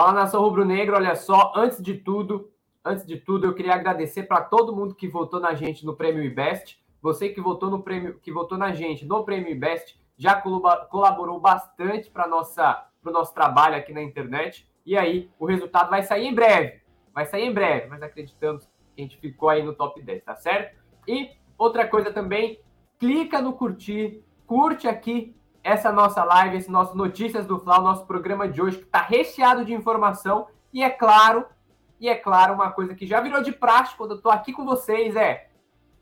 Fala nação rubro-negra, olha só, antes de tudo, antes de tudo, eu queria agradecer para todo mundo que votou na gente no Prêmio IBEST. Você que votou no prêmio, que votou na gente no Prêmio IBEST, já colaborou bastante para nossa para o nosso trabalho aqui na internet. E aí, o resultado vai sair em breve. Vai sair em breve, mas acreditamos que a gente ficou aí no top 10, tá certo? E outra coisa também, clica no curtir, curte aqui essa nossa live, esse nosso Notícias do Fla, o nosso programa de hoje, que está recheado de informação. E é claro, e é claro, uma coisa que já virou de prática quando eu estou aqui com vocês é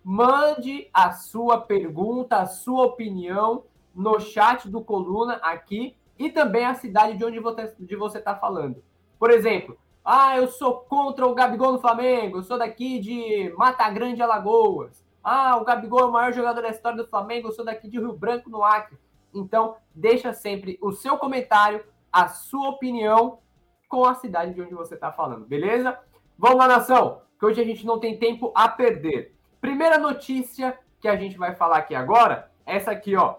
mande a sua pergunta, a sua opinião no chat do Coluna aqui e também a cidade de onde você está falando. Por exemplo, ah, eu sou contra o Gabigol no Flamengo, eu sou daqui de Mata Grande, Alagoas. Ah, o Gabigol é o maior jogador da história do Flamengo, eu sou daqui de Rio Branco, no Acre. Então, deixa sempre o seu comentário, a sua opinião com a cidade de onde você está falando, beleza? Vamos lá, nação, que hoje a gente não tem tempo a perder. Primeira notícia que a gente vai falar aqui agora, essa aqui, ó.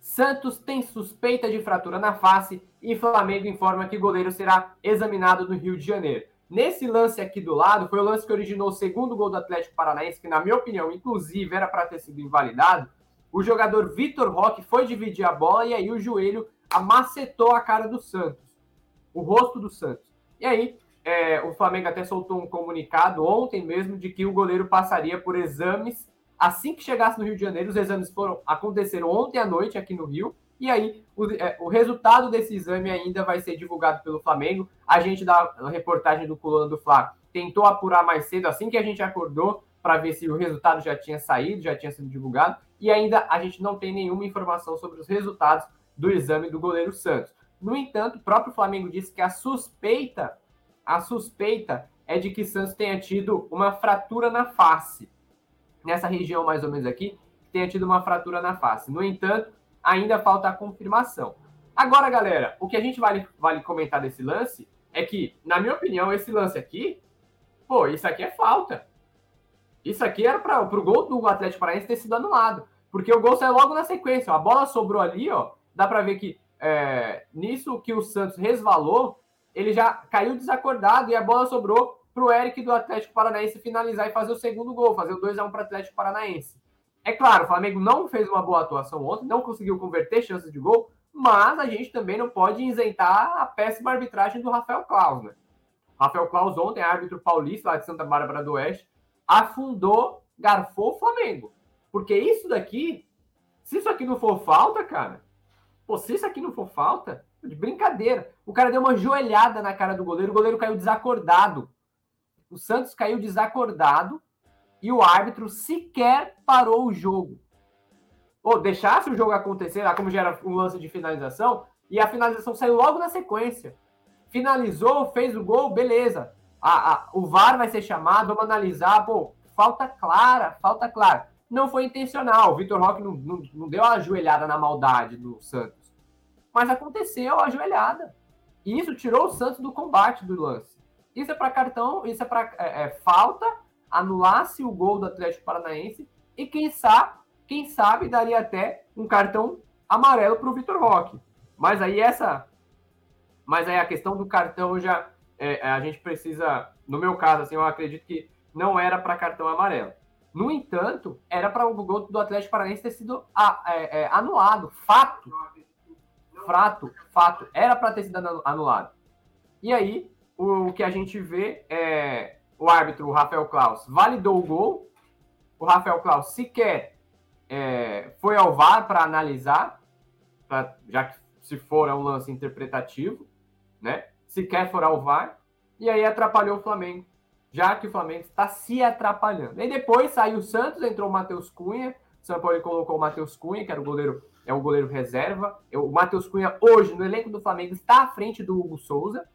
Santos tem suspeita de fratura na face e Flamengo informa que goleiro será examinado no Rio de Janeiro. Nesse lance aqui do lado, foi o lance que originou o segundo gol do Atlético Paranaense, que, na minha opinião, inclusive, era para ter sido invalidado. O jogador Vitor Roque foi dividir a bola e aí o joelho amacetou a cara do Santos, o rosto do Santos. E aí, é, o Flamengo até soltou um comunicado ontem mesmo de que o goleiro passaria por exames assim que chegasse no Rio de Janeiro. Os exames foram aconteceram ontem à noite aqui no Rio. E aí, o, é, o resultado desse exame ainda vai ser divulgado pelo Flamengo. A gente da reportagem do Coluna do Fla tentou apurar mais cedo, assim que a gente acordou, para ver se o resultado já tinha saído, já tinha sido divulgado. E ainda a gente não tem nenhuma informação sobre os resultados do exame do goleiro Santos. No entanto, o próprio Flamengo disse que a suspeita, a suspeita é de que Santos tenha tido uma fratura na face. Nessa região mais ou menos aqui, tenha tido uma fratura na face. No entanto, ainda falta a confirmação. Agora, galera, o que a gente vale, vale comentar desse lance é que, na minha opinião, esse lance aqui, pô, isso aqui é falta. Isso aqui era para o gol do Atlético Paranaense ter sido anulado. Porque o gol saiu logo na sequência. A bola sobrou ali, ó. Dá para ver que é, nisso que o Santos resvalou, ele já caiu desacordado e a bola sobrou para o Eric do Atlético Paranaense finalizar e fazer o segundo gol, fazer o 2x1 para o Atlético Paranaense. É claro, o Flamengo não fez uma boa atuação ontem, não conseguiu converter chances de gol, mas a gente também não pode isentar a péssima arbitragem do Rafael Claus, né? Rafael Claus ontem, árbitro paulista lá de Santa Bárbara do Oeste, afundou, garfou o Flamengo. Porque isso daqui, se isso aqui não for falta, cara, pô, se isso aqui não for falta, de brincadeira. O cara deu uma joelhada na cara do goleiro, o goleiro caiu desacordado. O Santos caiu desacordado e o árbitro sequer parou o jogo. Ou deixasse o jogo acontecer, lá como já era um lance de finalização, e a finalização saiu logo na sequência. Finalizou, fez o gol, beleza. A, a, o VAR vai ser chamado, vamos analisar. Pô, falta clara, falta clara. Não foi intencional. O Vitor Roque não, não, não deu a ajoelhada na maldade do Santos. Mas aconteceu a ajoelhada. E isso tirou o Santos do combate do lance. Isso é para cartão, isso é para é, é, falta anulasse o gol do Atlético Paranaense e quem sabe, quem sabe daria até um cartão amarelo para o Vitor Roque. Mas aí essa, mas aí a questão do cartão já é, a gente precisa, no meu caso, assim, eu acredito que não era para cartão amarelo. No entanto, era para o gol do Atlético Paranaense ter sido é, é, anulado. Fato. Fato, fato. Era para ter sido anulado. E aí, o que a gente vê é o árbitro, o Rafael Klaus, validou o gol. O Rafael Klaus sequer é, foi ao VAR para analisar, pra, já que se for é um lance interpretativo, né? Sequer for ao VAR. E aí atrapalhou o Flamengo, já que o Flamengo está se atrapalhando. E depois saiu o Santos, entrou o Matheus Cunha. O São Paulo colocou o Matheus Cunha, que era o goleiro, é o goleiro reserva. O Matheus Cunha, hoje, no elenco do Flamengo, está à frente do Hugo Souza.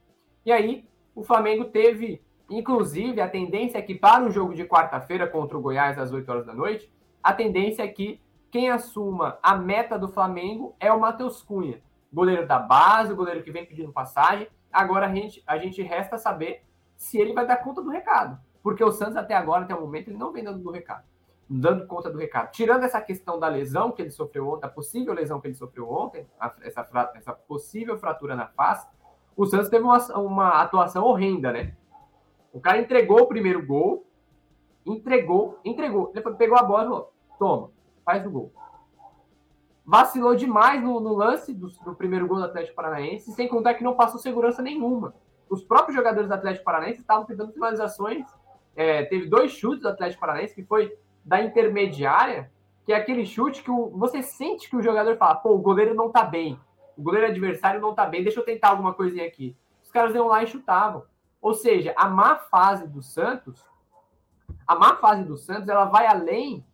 E aí, o Flamengo teve Inclusive, a tendência é que para o jogo de quarta-feira contra o Goiás às 8 horas da noite, a tendência é que quem assuma a meta do Flamengo é o Matheus Cunha, goleiro da base, o goleiro que vem pedindo passagem. Agora a gente, a gente resta saber se ele vai dar conta do recado. Porque o Santos até agora, até o momento, ele não vem dando do recado. Dando conta do recado. Tirando essa questão da lesão que ele sofreu ontem, a possível lesão que ele sofreu ontem, essa, essa possível fratura na face, O Santos teve uma, uma atuação horrenda, né? O cara entregou o primeiro gol, entregou, entregou. Depois pegou a bola e falou: toma, faz o gol. Vacilou demais no, no lance do, do, primeiro gol do Atlético Paranaense, sem contar que não passou segurança nenhuma. Os próprios jogadores do Atlético Paranaense estavam tentando finalizações. É, teve dois chutes do Atlético Paranaense, que foi da intermediária, que é aquele chute que o, você sente que o jogador fala: pô, o goleiro não tá bem. O goleiro adversário não tá bem, deixa eu tentar alguma coisinha aqui. Os caras iam lá e chutavam. Ou seja, a má fase do Santos, a má fase do Santos, ela vai além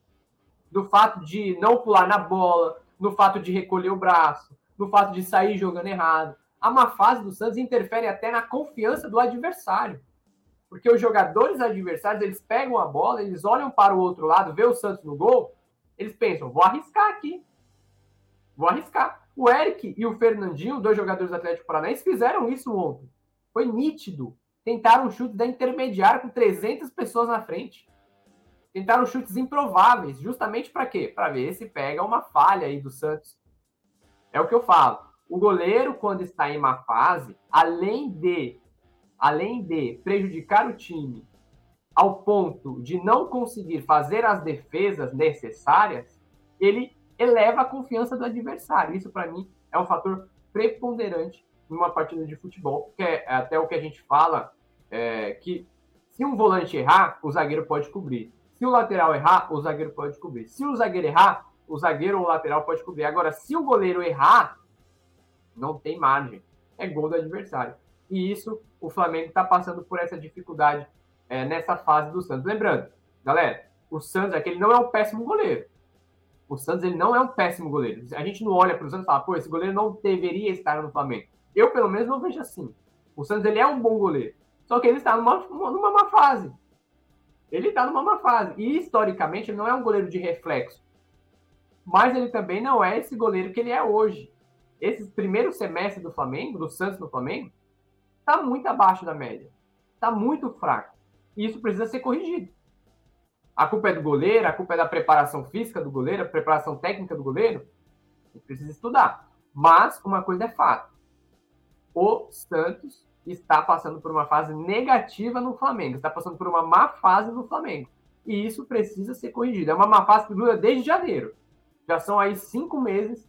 do fato de não pular na bola, no fato de recolher o braço, no fato de sair jogando errado. A má fase do Santos interfere até na confiança do adversário. Porque os jogadores adversários, eles pegam a bola, eles olham para o outro lado, vê o Santos no gol, eles pensam, vou arriscar aqui. Vou arriscar. O Eric e o Fernandinho, dois jogadores do Atlético Paranaense, fizeram isso ontem. Foi nítido tentaram chutes da intermediária com 300 pessoas na frente. Tentaram chutes improváveis, justamente para quê? Para ver se pega uma falha aí do Santos. É o que eu falo. O goleiro, quando está em uma fase, além de, além de prejudicar o time ao ponto de não conseguir fazer as defesas necessárias, ele eleva a confiança do adversário. Isso, para mim, é um fator preponderante numa partida de futebol, que é até o que a gente fala, é, que se um volante errar, o zagueiro pode cobrir. Se o lateral errar, o zagueiro pode cobrir. Se o zagueiro errar, o zagueiro ou o lateral pode cobrir. Agora, se o goleiro errar, não tem margem. É gol do adversário. E isso, o Flamengo está passando por essa dificuldade é, nessa fase do Santos. Lembrando, galera, o Santos é que ele não é um péssimo goleiro. O Santos ele não é um péssimo goleiro. A gente não olha para o Santos e fala, pô, esse goleiro não deveria estar no Flamengo. Eu, pelo menos, não vejo assim. O Santos ele é um bom goleiro. Só que ele está numa, numa má fase. Ele está numa má fase. E, historicamente, ele não é um goleiro de reflexo. Mas ele também não é esse goleiro que ele é hoje. Esse primeiro semestre do Flamengo, do Santos no Flamengo, está muito abaixo da média. Está muito fraco. E isso precisa ser corrigido. A culpa é do goleiro, a culpa é da preparação física do goleiro, a preparação técnica do goleiro. Ele precisa estudar. Mas uma coisa é fato o Santos está passando por uma fase negativa no Flamengo, está passando por uma má fase no Flamengo. E isso precisa ser corrigido. É uma má fase que dura desde janeiro. Já são aí cinco meses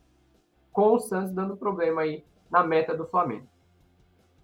com o Santos dando problema aí na meta do Flamengo.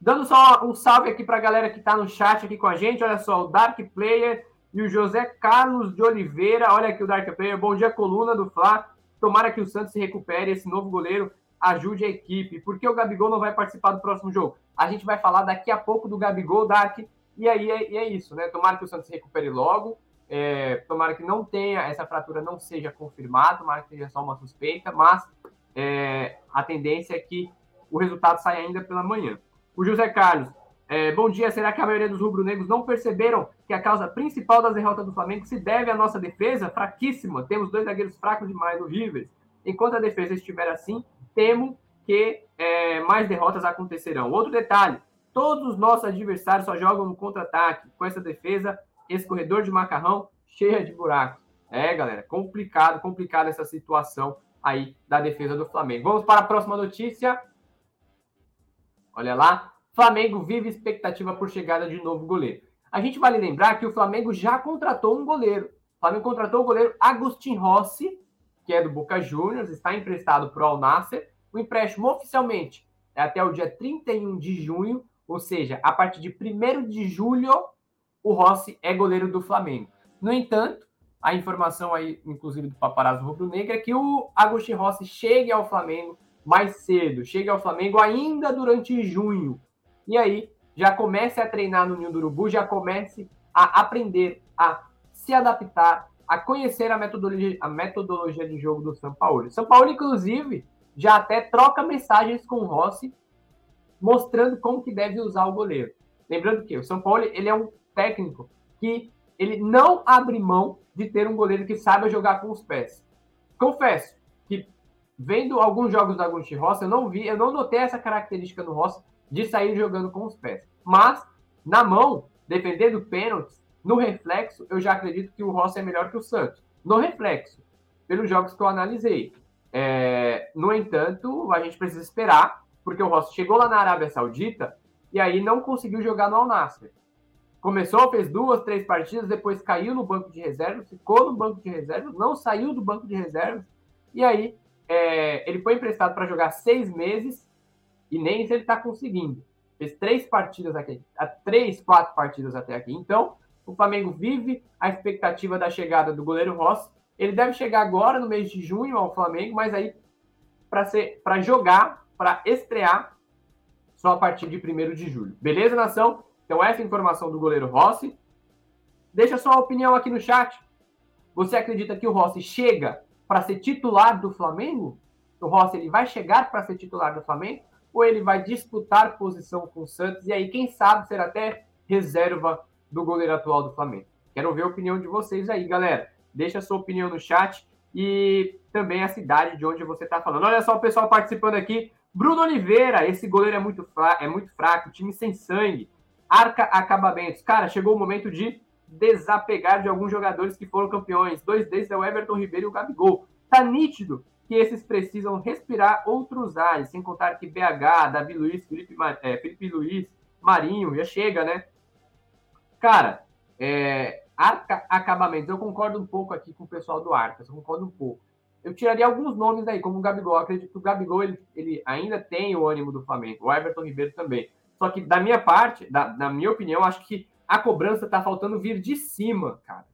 Dando só um salve aqui para a galera que está no chat aqui com a gente. Olha só, o Dark Player e o José Carlos de Oliveira. Olha aqui o Dark Player. Bom dia, coluna do Fla. Tomara que o Santos se recupere. Esse novo goleiro ajude a equipe. Por que o Gabigol não vai participar do próximo jogo? A gente vai falar daqui a pouco do Gabigol, Dark, e aí é, é isso, né? Tomara que o Santos se recupere logo, é, tomara que não tenha, essa fratura não seja confirmada, tomara que seja só uma suspeita, mas é, a tendência é que o resultado saia ainda pela manhã. O José Carlos, é, bom dia. Será que a maioria dos rubro-negros não perceberam que a causa principal das derrotas do Flamengo se deve à nossa defesa fraquíssima? Temos dois zagueiros fracos demais, horríveis. Enquanto a defesa estiver assim, temo que é, mais derrotas acontecerão. Outro detalhe: todos os nossos adversários só jogam no contra-ataque, com essa defesa, esse corredor de macarrão cheia de buracos. É, galera, complicado, complicado essa situação aí da defesa do Flamengo. Vamos para a próxima notícia. Olha lá. Flamengo vive expectativa por chegada de novo goleiro. A gente vale lembrar que o Flamengo já contratou um goleiro. O Flamengo contratou o goleiro Agustin Rossi, que é do Boca Juniors, está emprestado para o Al Nasser. O empréstimo oficialmente é até o dia 31 de junho, ou seja, a partir de 1 de julho, o Rossi é goleiro do Flamengo. No entanto, a informação aí, inclusive do paparazzo rubro-negro, é que o Agostinho Rossi chegue ao Flamengo mais cedo, chegue ao Flamengo ainda durante junho. E aí já comece a treinar no Ninho do Urubu, já comece a aprender a se adaptar a conhecer a metodologia, a metodologia de jogo do São Paulo. São Paulo, inclusive, já até troca mensagens com o Rossi, mostrando como que deve usar o goleiro. Lembrando que o São Paulo ele é um técnico que ele não abre mão de ter um goleiro que saiba jogar com os pés. Confesso que vendo alguns jogos da Agustin Rossi, eu não vi, eu não notei essa característica no Rossi de sair jogando com os pés. Mas na mão, defendendo pênaltis, no reflexo, eu já acredito que o Rossi é melhor que o Santos. No reflexo, pelos jogos que eu analisei. É, no entanto, a gente precisa esperar, porque o Rossi chegou lá na Arábia Saudita e aí não conseguiu jogar no Al Nassr. Começou, fez duas, três partidas, depois caiu no banco de reservas, ficou no banco de reservas, não saiu do banco de reservas, e aí é, ele foi emprestado para jogar seis meses e nem se ele está conseguindo. Fez três partidas aqui, três, quatro partidas até aqui. Então, o Flamengo vive a expectativa da chegada do goleiro Rossi. Ele deve chegar agora no mês de junho ao Flamengo, mas aí para jogar, para estrear só a partir de 1 de julho. Beleza, nação? Então, essa é informação do goleiro Rossi. Deixa sua opinião aqui no chat. Você acredita que o Rossi chega para ser titular do Flamengo? O Rossi ele vai chegar para ser titular do Flamengo? Ou ele vai disputar posição com o Santos? E aí, quem sabe, ser até reserva do goleiro atual do Flamengo? Quero ver a opinião de vocês aí, galera. Deixa a sua opinião no chat e também a cidade de onde você está falando. Olha só o pessoal participando aqui. Bruno Oliveira, esse goleiro é muito, fraco, é muito fraco, time sem sangue. Arca Acabamentos. Cara, chegou o momento de desapegar de alguns jogadores que foram campeões. Dois deles é o Everton Ribeiro e o Gabigol. Tá nítido que esses precisam respirar outros ares, sem contar que BH, Davi Luiz, Felipe, é, Felipe Luiz, Marinho, já chega, né? Cara, é, Arca Acabamentos, eu concordo um pouco aqui com o pessoal do Arca, eu concordo um pouco. Eu tiraria alguns nomes aí, como o Gabigol. Eu acredito que o Gabigol ele, ele ainda tem o ânimo do Flamengo, o Everton Ribeiro também. Só que, da minha parte, da, na minha opinião, acho que a cobrança tá faltando vir de cima, cara.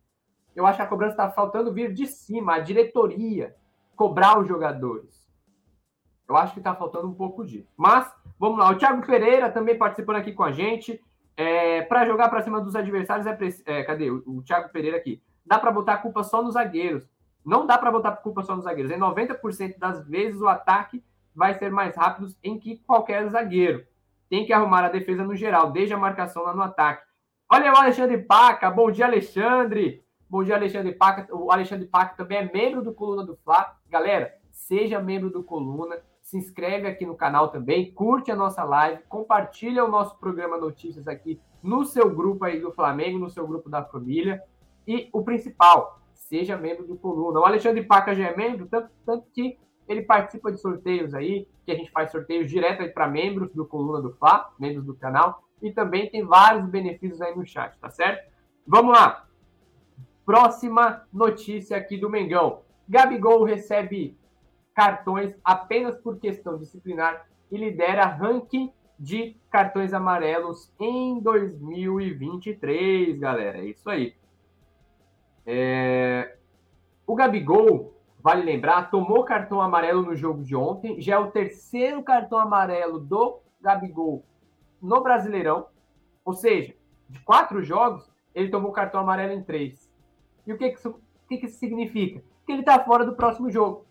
Eu acho que a cobrança tá faltando vir de cima, a diretoria cobrar os jogadores. Eu acho que tá faltando um pouco disso. Mas, vamos lá. O Thiago Pereira também participando aqui com a gente. É, para jogar para cima dos adversários, é, é cadê o, o Thiago Pereira aqui? Dá para botar a culpa só nos zagueiros. Não dá para botar a culpa só nos zagueiros. Em 90% das vezes, o ataque vai ser mais rápido em que qualquer zagueiro tem que arrumar a defesa no geral, desde a marcação lá no ataque. Olha o Alexandre Paca, bom dia, Alexandre. Bom dia, Alexandre Paca. O Alexandre Paca também é membro do Coluna do Fla. Galera, seja membro do Coluna, se inscreve aqui no canal também, curte a nossa live, compartilha o nosso programa Notícias aqui no seu grupo aí do Flamengo, no seu grupo da família. E o principal, seja membro do Coluna. O Alexandre Paca já é membro, tanto, tanto que ele participa de sorteios aí, que a gente faz sorteios direto para membros do Coluna do Fla, membros do canal, e também tem vários benefícios aí no chat, tá certo? Vamos lá. Próxima notícia aqui do Mengão. Gabigol recebe cartões apenas por questão disciplinar e lidera ranking de cartões amarelos em 2023, galera. É isso aí. É... O Gabigol Vale lembrar, tomou cartão amarelo no jogo de ontem, já é o terceiro cartão amarelo do Gabigol no Brasileirão. Ou seja, de quatro jogos, ele tomou cartão amarelo em três. E o que, que, isso, o que, que isso significa? Que ele está fora do próximo jogo.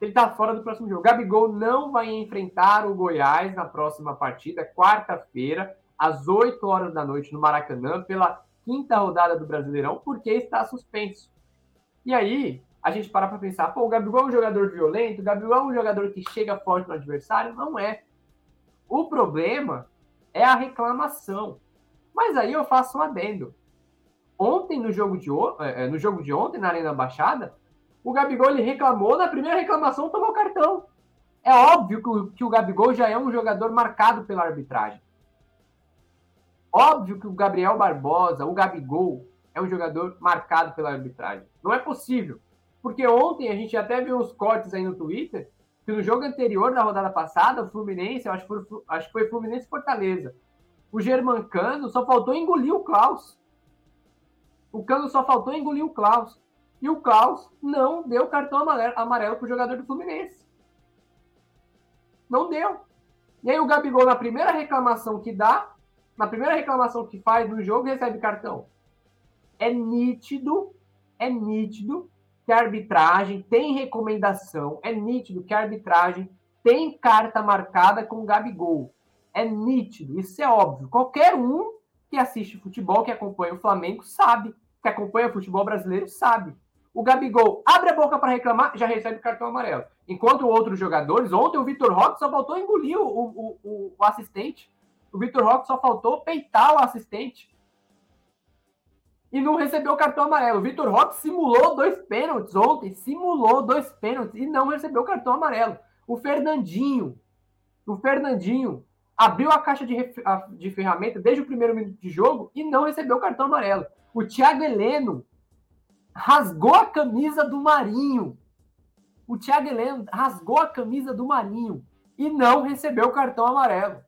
Ele está fora do próximo jogo. Gabigol não vai enfrentar o Goiás na próxima partida, quarta-feira, às 8 horas da noite, no Maracanã, pela quinta rodada do Brasileirão, porque está suspenso. E aí, a gente para para pensar, pô, o Gabigol é um jogador violento, o Gabigol é um jogador que chega forte no adversário? Não é. O problema é a reclamação. Mas aí eu faço um adendo. Ontem, no jogo de, é, é, no jogo de ontem, na Arena Baixada, o Gabigol ele reclamou, na primeira reclamação tomou cartão. É óbvio que o, que o Gabigol já é um jogador marcado pela arbitragem. Óbvio que o Gabriel Barbosa, o Gabigol, é um jogador marcado pela arbitragem. Não é possível. Porque ontem a gente até viu os cortes aí no Twitter, que no jogo anterior da rodada passada, o Fluminense, acho que foi, acho que foi Fluminense Fortaleza. O Germancano só faltou engolir o Klaus. O Cano só faltou engolir o Klaus. E o Klaus não deu cartão amarelo, para o jogador do Fluminense. Não deu. E aí o Gabigol, na primeira reclamação que dá, na primeira reclamação que faz no jogo, recebe cartão. É nítido, é nítido que a arbitragem tem recomendação, é nítido que a arbitragem tem carta marcada com o Gabigol. É nítido, isso é óbvio. Qualquer um que assiste futebol, que acompanha o Flamengo, sabe. Que acompanha o futebol brasileiro, sabe. O Gabigol abre a boca para reclamar, já recebe cartão amarelo. Enquanto outros jogadores, ontem o Vitor Roque só faltou engolir o, o, o, o assistente. O Vitor Roque só faltou peitar o assistente e não recebeu o cartão amarelo. O Vitor Roque simulou dois pênaltis ontem, simulou dois pênaltis e não recebeu o cartão amarelo. O Fernandinho O Fernandinho abriu a caixa de, de ferramenta desde o primeiro minuto de jogo e não recebeu cartão amarelo. O Thiago Heleno rasgou a camisa do Marinho. O Thiago Heleno rasgou a camisa do Marinho e não recebeu cartão amarelo.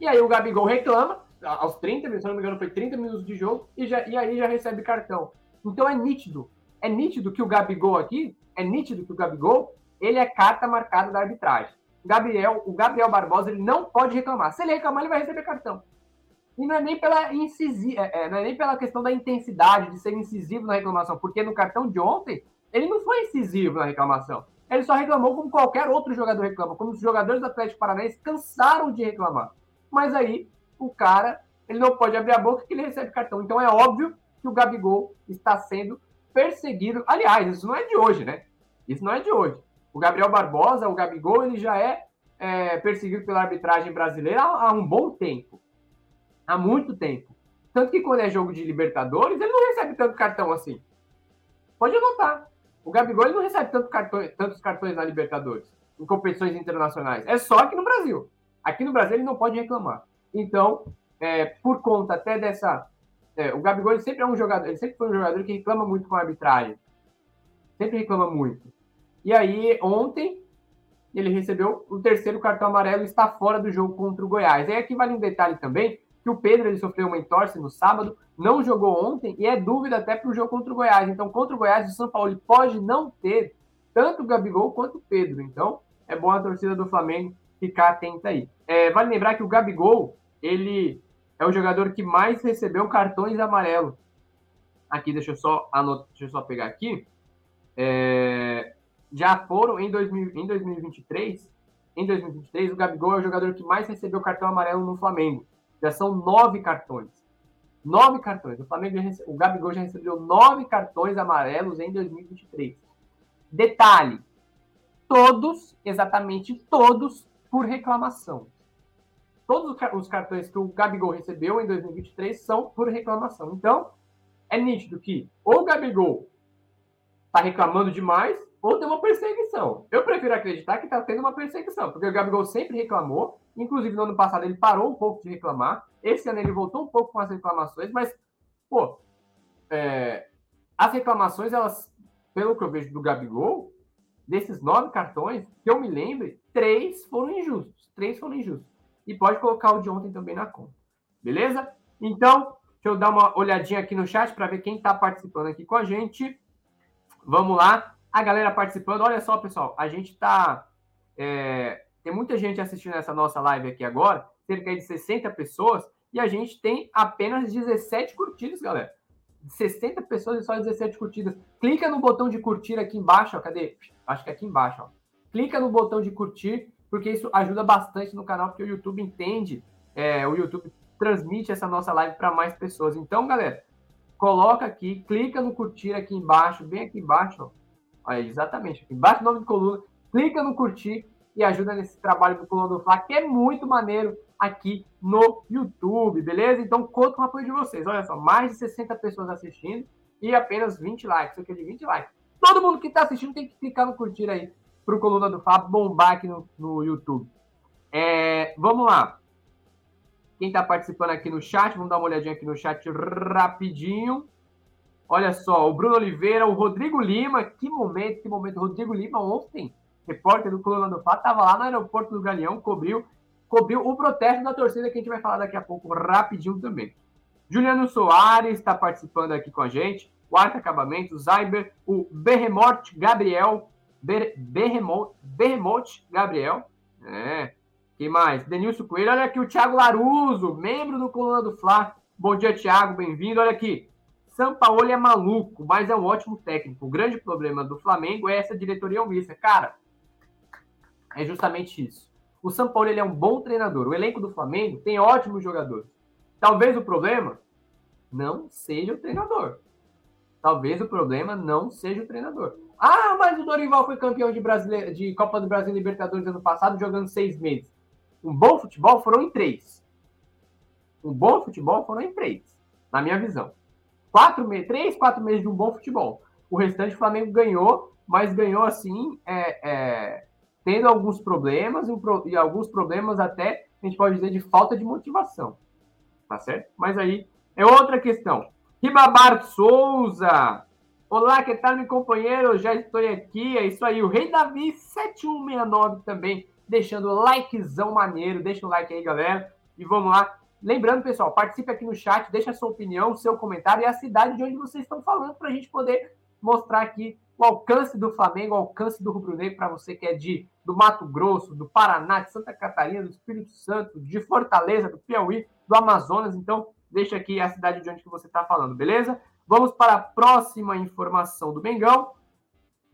E aí o Gabigol reclama, aos 30 minutos, se não me engano, foi 30 minutos de jogo, e, já, e aí já recebe cartão. Então é nítido. É nítido que o Gabigol aqui, é nítido que o Gabigol, ele é carta marcada da arbitragem. Gabriel, o Gabriel Barbosa, ele não pode reclamar. Se ele reclamar, ele vai receber cartão. E não é nem pela incisi, é, é, não é nem pela questão da intensidade de ser incisivo na reclamação, porque no cartão de ontem ele não foi incisivo na reclamação. Ele só reclamou como qualquer outro jogador reclama, como os jogadores do Atlético Paranaense cansaram de reclamar. Mas aí o cara ele não pode abrir a boca que ele recebe cartão. Então é óbvio que o Gabigol está sendo perseguido. Aliás, isso não é de hoje, né? Isso não é de hoje. O Gabriel Barbosa, o Gabigol, ele já é, é perseguido pela arbitragem brasileira há, há, um bom tempo. Há muito tempo. Tanto que quando é jogo de Libertadores, ele não recebe tanto cartão assim. Pode anotar. O Gabigol ele não recebe tanto cartão, tantos cartões na Libertadores, em competições internacionais. É só aqui no Brasil. Aqui no Brasil ele não pode reclamar. Então, é, por conta até dessa. É, o Gabigol sempre é um jogador, ele sempre foi um jogador que reclama muito com a arbitragem. Sempre reclama muito. E aí, ontem, ele recebeu o terceiro cartão amarelo e está fora do jogo contra o Goiás. E aqui vale um detalhe também, que o Pedro ele sofreu uma entorse no sábado, não jogou ontem e é dúvida até para o jogo contra o Goiás. Então, contra o Goiás, o São Paulo pode não ter tanto o Gabigol quanto o Pedro. Então, é bom a torcida do Flamengo ficar atenta aí. É, vale lembrar que o Gabigol, ele é o jogador que mais recebeu cartões amarelos. Aqui, deixa eu só anotar, deixa eu só pegar aqui. É, já foram em, 2000, em 2023. Em 2023, o Gabigol é o jogador que mais recebeu cartão amarelo no Flamengo. Já são nove cartões. Nove cartões. O Flamengo recebe, o Gabigol já recebeu nove cartões amarelos em 2023. Detalhe: todos, exatamente todos, por reclamação. Todos os cartões que o Gabigol recebeu em 2023 são por reclamação. Então, é nítido que ou o Gabigol está reclamando demais ou tem uma perseguição. Eu prefiro acreditar que está tendo uma perseguição, porque o Gabigol sempre reclamou, inclusive no ano passado ele parou um pouco de reclamar, esse ano ele voltou um pouco com as reclamações, mas, pô, é, as reclamações, elas, pelo que eu vejo do Gabigol, desses nove cartões, que eu me lembre, três foram injustos. Três foram injustos. E pode colocar o de ontem também na conta. Beleza? Então, deixa eu dar uma olhadinha aqui no chat para ver quem está participando aqui com a gente. Vamos lá a galera participando. Olha só, pessoal, a gente tá. É, tem muita gente assistindo essa nossa live aqui agora, cerca de 60 pessoas, e a gente tem apenas 17 curtidas, galera. 60 pessoas e só 17 curtidas. Clica no botão de curtir aqui embaixo, ó, cadê? Acho que é aqui embaixo, ó. Clica no botão de curtir, porque isso ajuda bastante no canal, porque o YouTube entende, é, o YouTube transmite essa nossa live para mais pessoas. Então, galera, coloca aqui, clica no curtir aqui embaixo, bem aqui embaixo, ó Aí, exatamente. Embaixo do nome de coluna, clica no curtir e ajuda nesse trabalho do Coluna do Fla, que é muito maneiro aqui no YouTube, beleza? Então, conto com o apoio de vocês. Olha só, mais de 60 pessoas assistindo e apenas 20 likes, cerca de 20 likes. Todo mundo que está assistindo tem que clicar no curtir aí para o Coluna do Fla bombar aqui no, no YouTube. É, vamos lá. Quem está participando aqui no chat, vamos dar uma olhadinha aqui no chat rapidinho. Olha só, o Bruno Oliveira, o Rodrigo Lima, que momento, que momento. Rodrigo Lima ontem, repórter do Coluna do Fato, estava lá no aeroporto do Galeão, cobriu, cobriu o protesto da torcida que a gente vai falar daqui a pouco, rapidinho também. Juliano Soares está participando aqui com a gente. Quarto acabamento, Zyber, o Berremote Gabriel, Ber, Berremote, Berremote Gabriel. É. Quem mais? Denilson Coelho. Olha aqui o Thiago Laruso, membro do Coluna do Fla. Bom dia, Thiago, bem-vindo. Olha aqui. Sampaoli é maluco, mas é um ótimo técnico. O grande problema do Flamengo é essa diretoria omissa. Cara, é justamente isso. O Sampaoli ele é um bom treinador. O elenco do Flamengo tem ótimos jogadores. Talvez o problema não seja o treinador. Talvez o problema não seja o treinador. Ah, mas o Dorival foi campeão de, Brasile... de Copa do Brasil e Libertadores ano passado, jogando seis meses. Um bom futebol foram em três. Um bom futebol foram em três, na minha visão quatro meses, três, quatro meses de um bom futebol. O restante o Flamengo ganhou, mas ganhou assim, é, é, tendo alguns problemas e alguns problemas até, a gente pode dizer, de falta de motivação. Tá certo? Mas aí é outra questão. Ribabar Souza. Olá, que tal, meu companheiro? Já estou aqui. É isso aí. O Rei Davi 7169 também, deixando likezão maneiro. Deixa o like aí, galera. E vamos lá. Lembrando, pessoal, participe aqui no chat, deixa a sua opinião, seu comentário e a cidade de onde vocês estão falando para a gente poder mostrar aqui o alcance do Flamengo, o alcance do Rubro Negro para você que é de do Mato Grosso, do Paraná, de Santa Catarina, do Espírito Santo, de Fortaleza, do Piauí, do Amazonas. Então, deixa aqui a cidade de onde que você está falando, beleza? Vamos para a próxima informação do Mengão.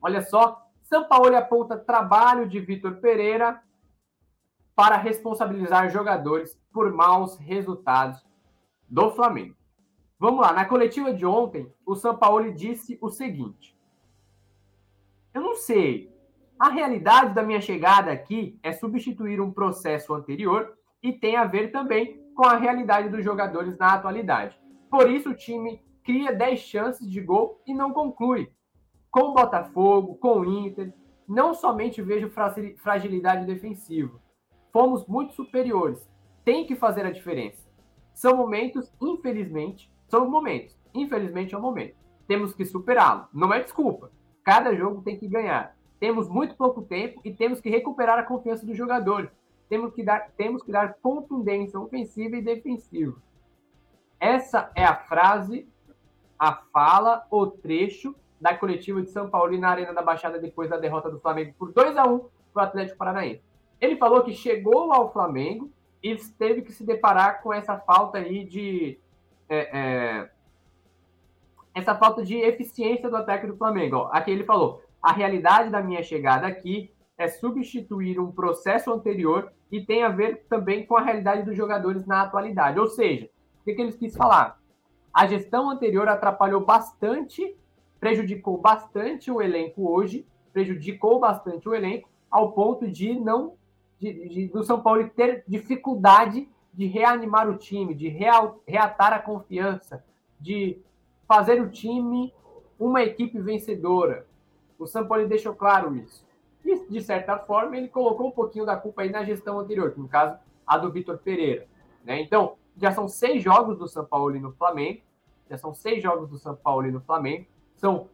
Olha só, São Paulo aponta trabalho de Vitor Pereira para responsabilizar jogadores por maus resultados do Flamengo. Vamos lá, na coletiva de ontem, o São Paulo disse o seguinte: Eu não sei, a realidade da minha chegada aqui é substituir um processo anterior e tem a ver também com a realidade dos jogadores na atualidade. Por isso, o time cria 10 chances de gol e não conclui. Com o Botafogo, com o Inter, não somente vejo fragilidade defensiva. Fomos muito superiores. Tem que fazer a diferença. São momentos, infelizmente, são momentos. Infelizmente é um momento. Temos que superá-lo. Não é desculpa. Cada jogo tem que ganhar. Temos muito pouco tempo e temos que recuperar a confiança dos jogadores. Temos que dar, temos que dar contundência ofensiva e defensiva. Essa é a frase, a fala, o trecho da coletiva de São Paulo na Arena da Baixada depois da derrota do Flamengo por 2 a 1 para o Atlético Paranaense. Ele falou que chegou ao Flamengo e teve que se deparar com essa falta aí de é, é, essa falta de eficiência do ataque do Flamengo. Aqui ele falou: a realidade da minha chegada aqui é substituir um processo anterior e tem a ver também com a realidade dos jogadores na atualidade. Ou seja, o que, que eles quis falar? A gestão anterior atrapalhou bastante, prejudicou bastante o elenco hoje, prejudicou bastante o elenco, ao ponto de não de, de, do São Paulo ter dificuldade de reanimar o time, de real, reatar a confiança, de fazer o time uma equipe vencedora. O São Paulo deixou claro isso. E, de certa forma, ele colocou um pouquinho da culpa aí na gestão anterior, que no caso, a do Vitor Pereira. Né? Então, já são seis jogos do São Paulo no Flamengo, já são seis jogos do São Paulo no Flamengo, são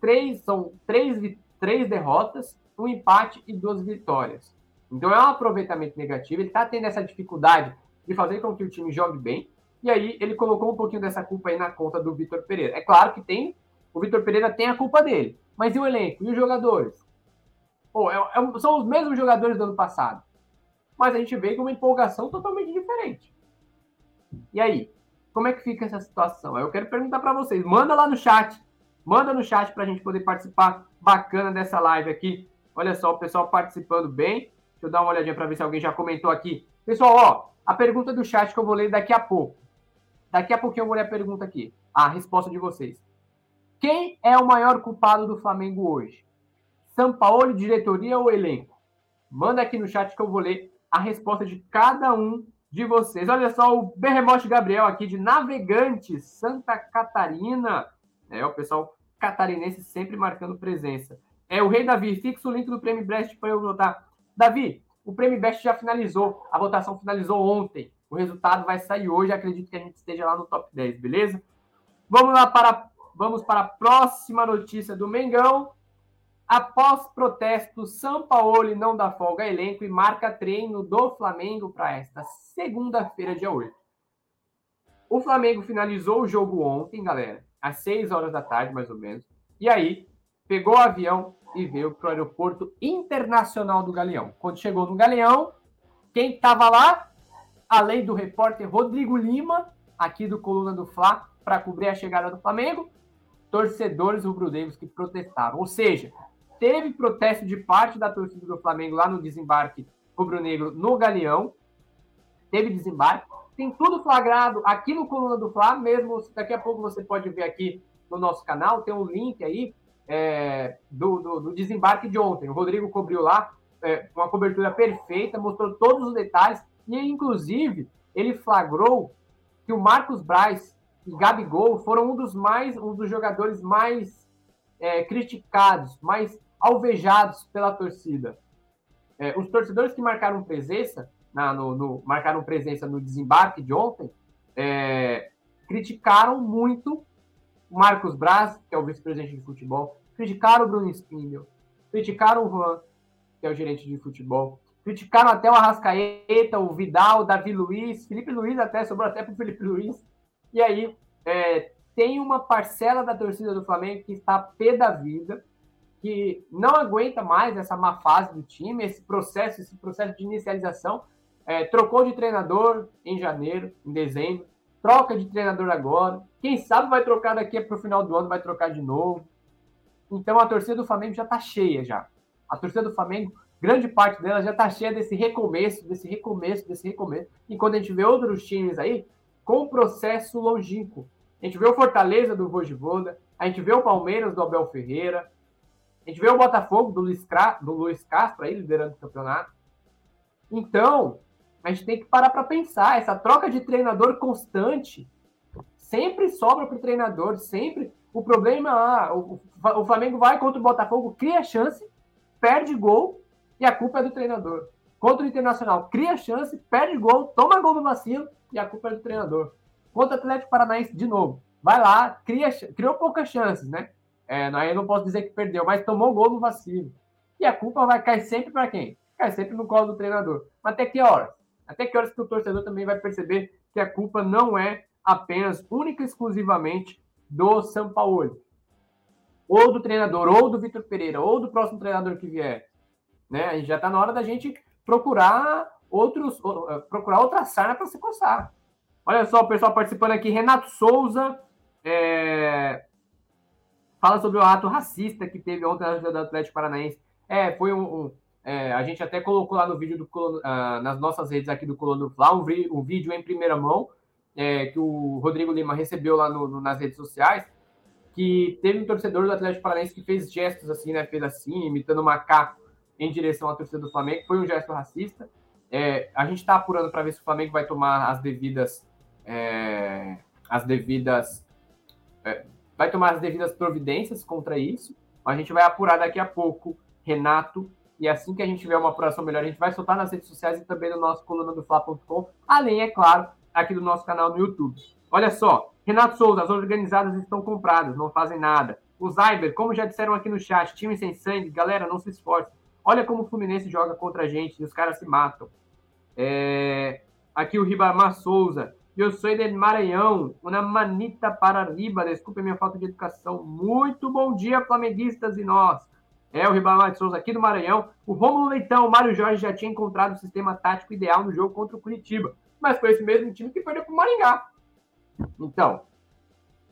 três, são três, três derrotas, um empate e duas vitórias. Então é um aproveitamento negativo, ele está tendo essa dificuldade de fazer com que o time jogue bem, e aí ele colocou um pouquinho dessa culpa aí na conta do Vitor Pereira. É claro que tem, o Vitor Pereira tem a culpa dele, mas e o elenco? E os jogadores? Pô, é, é, são os mesmos jogadores do ano passado, mas a gente vê com uma empolgação totalmente diferente. E aí? Como é que fica essa situação? Eu quero perguntar para vocês. Manda lá no chat. Manda no chat para a gente poder participar bacana dessa live aqui. Olha só, o pessoal participando bem. Deixa eu dar uma olhadinha para ver se alguém já comentou aqui. Pessoal, ó, a pergunta do chat que eu vou ler daqui a pouco. Daqui a pouquinho eu vou ler a pergunta aqui. A resposta de vocês. Quem é o maior culpado do Flamengo hoje? São Paulo, diretoria ou elenco? Manda aqui no chat que eu vou ler a resposta de cada um de vocês. Olha só, o Berremote Gabriel aqui de Navegantes, Santa Catarina. É, o pessoal catarinense sempre marcando presença. É o Rei Davi, fixa o link do Prêmio Brest para eu votar. Davi, o Prêmio Best já finalizou, a votação finalizou ontem. O resultado vai sair hoje, acredito que a gente esteja lá no top 10, beleza? Vamos lá para vamos para a próxima notícia do Mengão. Após protesto, São Paulo não dá folga a elenco e marca treino do Flamengo para esta segunda-feira, dia 8. O Flamengo finalizou o jogo ontem, galera, às 6 horas da tarde, mais ou menos. E aí, pegou o avião e veio para o aeroporto internacional do Galeão. Quando chegou no Galeão, quem estava lá? Além do repórter Rodrigo Lima, aqui do Coluna do Fla, para cobrir a chegada do Flamengo, torcedores rubro-negros que protestaram. Ou seja, teve protesto de parte da torcida do Flamengo lá no desembarque rubro-negro no Galeão. Teve desembarque. Tem tudo flagrado aqui no Coluna do Fla, mesmo daqui a pouco você pode ver aqui no nosso canal, tem um link aí é, do, do, do, desembarque de ontem. O Rodrigo cobriu lá é, uma cobertura perfeita, mostrou todos os detalhes e, inclusive, ele flagrou que o Marcos Braz e Gabigol foram um dos mais, um dos jogadores mais é, criticados, mais alvejados pela torcida. é, os torcedores que marcaram presença, na, no, no, marcaram presença no desembarque de ontem, é, criticaram muito Marcos Braz, que é o vice-presidente de futebol, criticaram o Bruno Espínio, criticaram o Juan, que é o gerente de futebol, criticaram até o Arrascaeta, o Vidal, o Davi Luiz, Felipe Luiz até, sobrou até para o Felipe Luiz. E aí, é, tem uma parcela da torcida do Flamengo que está pé da vida, que não aguenta mais essa má fase do time, esse processo, esse processo de inicialização. É, trocou de treinador em janeiro, em dezembro, troca de treinador agora. Quem sabe vai trocar daqui para o final do ano, vai trocar de novo. Então a torcida do Flamengo já está cheia já. A torcida do Flamengo, grande parte dela já está cheia desse recomeço, desse recomeço, desse recomeço. Enquanto a gente vê outros times aí com processo longínquo. A gente vê o Fortaleza do Vojivoda, a gente vê o Palmeiras do Abel Ferreira, a gente vê o Botafogo do Luiz, do Luiz Castro aí liderando o campeonato. Então, a gente tem que parar para pensar. Essa troca de treinador constante sempre sobra para o treinador, sempre. O problema, ah, o, o Flamengo vai contra o Botafogo, cria chance, perde gol e a culpa é do treinador. Contra o Internacional, cria chance, perde gol, toma gol no vacilo e a culpa é do treinador. Contra o Atlético Paranaense, de novo. Vai lá, cria, criou poucas chances, né? É, aí não posso dizer que perdeu, mas tomou gol no vacilo. E a culpa vai cair sempre para quem? Cai sempre no colo do treinador. Mas até que horas? Até que horas que o torcedor também vai perceber que a culpa não é apenas, única e exclusivamente do São Paulo. Ou do treinador, ou do Vitor Pereira, ou do próximo treinador que vier. Né? A gente já está na hora da gente procurar outros, eh, procurar outra sarna para se coçar. Olha só o pessoal participando aqui. Renato Souza é, fala sobre o ato racista que teve ontem na do Atlético Paranaense. É, foi um, um é, a gente até colocou lá no vídeo do uh, nas nossas redes aqui do Colono Fla um, um, vídeo em primeira mão é, que o Rodrigo Lima recebeu lá no, no, nas redes sociais, que teve um torcedor do Atlético Paranaense que fez gestos assim, né? Fez assim, imitando o macaco em direção à torcida do Flamengo. Foi um gesto racista. É, a gente está apurando para ver se o Flamengo vai tomar as devidas é, as devidas é, vai tomar as devidas providências contra isso. A gente vai apurar daqui a pouco, Renato e assim que a gente tiver uma apuração melhor, a gente vai soltar nas redes sociais e também no nosso coluna do Fla.com, além, é claro, aqui do nosso canal no YouTube. Olha só, Renato Souza, as organizadas estão compradas, não fazem nada. O Zyber, como já disseram aqui no chat, time sem sangue, galera, não se esforce. Olha como o Fluminense joga contra a gente e os caras se matam. É... Aqui o Ribamar Souza, eu sou de Maranhão, uma manita para riba, desculpe minha falta de educação. Muito bom dia, flamenguistas e nós. É o Ribamar de Souza aqui do Maranhão. O Rômulo Leitão, o Mário Jorge já tinha encontrado o sistema tático ideal no jogo contra o Curitiba. Mas foi esse mesmo time que perdeu para o Maringá. Então,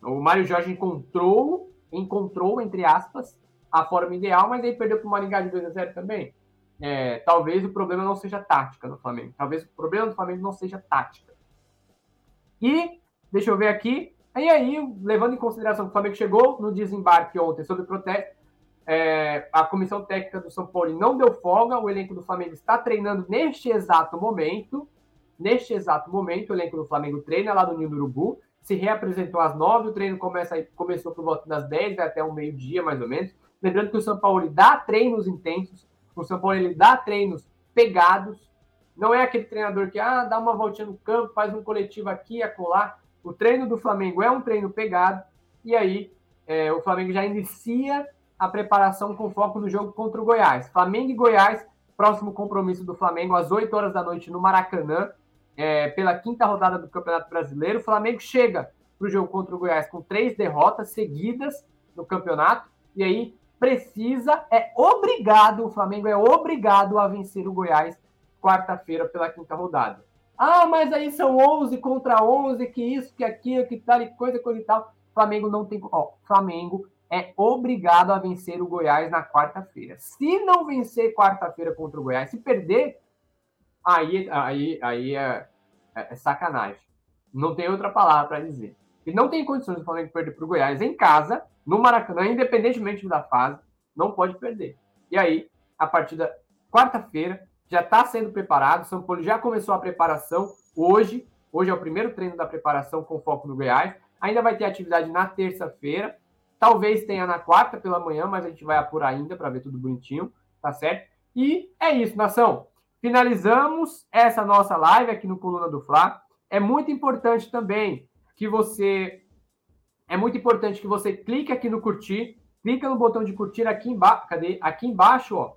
o Mário Jorge encontrou, encontrou, entre aspas, a forma ideal, mas aí perdeu para o Maringá de 2 a 0 também. É, talvez o problema não seja tática no Flamengo. Talvez o problema do Flamengo não seja tática. E, deixa eu ver aqui. E aí, levando em consideração que o Flamengo chegou no desembarque ontem sobre protesto, é, a comissão técnica do São Paulo não deu folga, o elenco do Flamengo está treinando neste exato momento. Neste exato momento, o elenco do Flamengo treina lá no Ninho do Urubu. Se reapresentou às nove, o treino começa, começou por volta das dez, até o meio-dia, mais ou menos. Lembrando que o São Paulo dá treinos intensos, o São Paulo ele dá treinos pegados. Não é aquele treinador que ah, dá uma voltinha no campo, faz um coletivo aqui, acolá. O treino do Flamengo é um treino pegado, e aí é, o Flamengo já inicia a preparação com foco no jogo contra o Goiás. Flamengo e Goiás, próximo compromisso do Flamengo às 8 horas da noite no Maracanã, é, pela quinta rodada do Campeonato Brasileiro. O Flamengo chega para o jogo contra o Goiás com três derrotas seguidas no campeonato, e aí precisa, é obrigado, o Flamengo é obrigado a vencer o Goiás quarta-feira pela quinta rodada. Ah, mas aí são 11 contra 11, que isso, que aquilo, que tal e coisa, coisa e tal. Flamengo não tem. Ó, Flamengo é obrigado a vencer o Goiás na quarta-feira. Se não vencer quarta-feira contra o Goiás, se perder, aí, aí, aí é, é, é sacanagem. Não tem outra palavra para dizer. E não tem condições do Flamengo perder para o Goiás em casa, no Maracanã, independentemente da fase, não pode perder. E aí, a partida quarta-feira já está sendo preparado. São Paulo já começou a preparação hoje. Hoje é o primeiro treino da preparação com foco no Goiás. Ainda vai ter atividade na terça-feira Talvez tenha na quarta pela manhã, mas a gente vai apurar ainda para ver tudo bonitinho, tá certo? E é isso, nação. Finalizamos essa nossa live aqui no Coluna do Fla. É muito importante também que você é muito importante que você clique aqui no curtir, clica no botão de curtir aqui embaixo, cadê? Aqui embaixo, ó.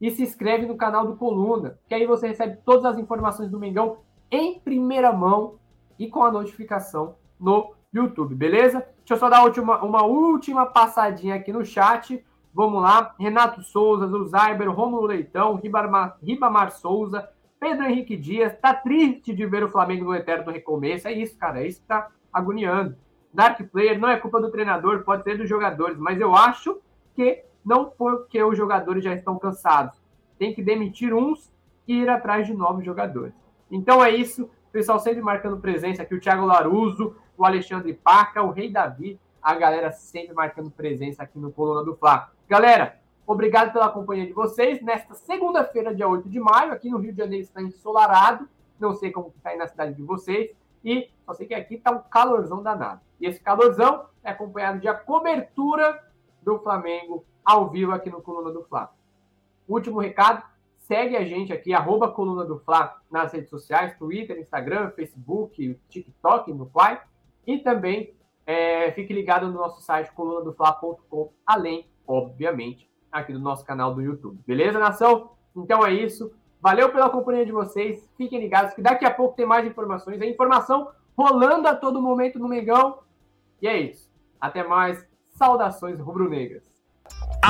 E se inscreve no canal do Coluna, que aí você recebe todas as informações do Mengão em primeira mão e com a notificação no YouTube, beleza? Deixa eu só dar última, uma última passadinha aqui no chat. Vamos lá. Renato Souza, Zuzaiber, Romulo Leitão, Ribamar, Ribamar Souza, Pedro Henrique Dias. Tá triste de ver o Flamengo no eterno recomeço. É isso, cara. É isso que tá agoniando. Dark Player não é culpa do treinador, pode ser dos jogadores, mas eu acho que não porque os jogadores já estão cansados. Tem que demitir uns e ir atrás de novos jogadores. Então é isso. O pessoal sempre marcando presença aqui. O Thiago Laruso, o Alexandre Paca, o Rei Davi. A galera sempre marcando presença aqui no Coluna do Fla. Galera, obrigado pela companhia de vocês. Nesta segunda-feira, dia 8 de maio, aqui no Rio de Janeiro está ensolarado. Não sei como está aí na cidade de vocês. E só sei que aqui está um calorzão danado. E esse calorzão é acompanhado de a cobertura do Flamengo ao vivo aqui no Coluna do Fla. Último recado, segue a gente aqui, arroba Coluna do Fla nas redes sociais, Twitter, Instagram, Facebook, TikTok, no Fly. E também é, fique ligado no nosso site colunadofla.com, além, obviamente, aqui do nosso canal do YouTube. Beleza, nação? Então é isso. Valeu pela companhia de vocês. Fiquem ligados que daqui a pouco tem mais informações. A informação rolando a todo momento no Mengão. E é isso. Até mais. Saudações rubro-negras.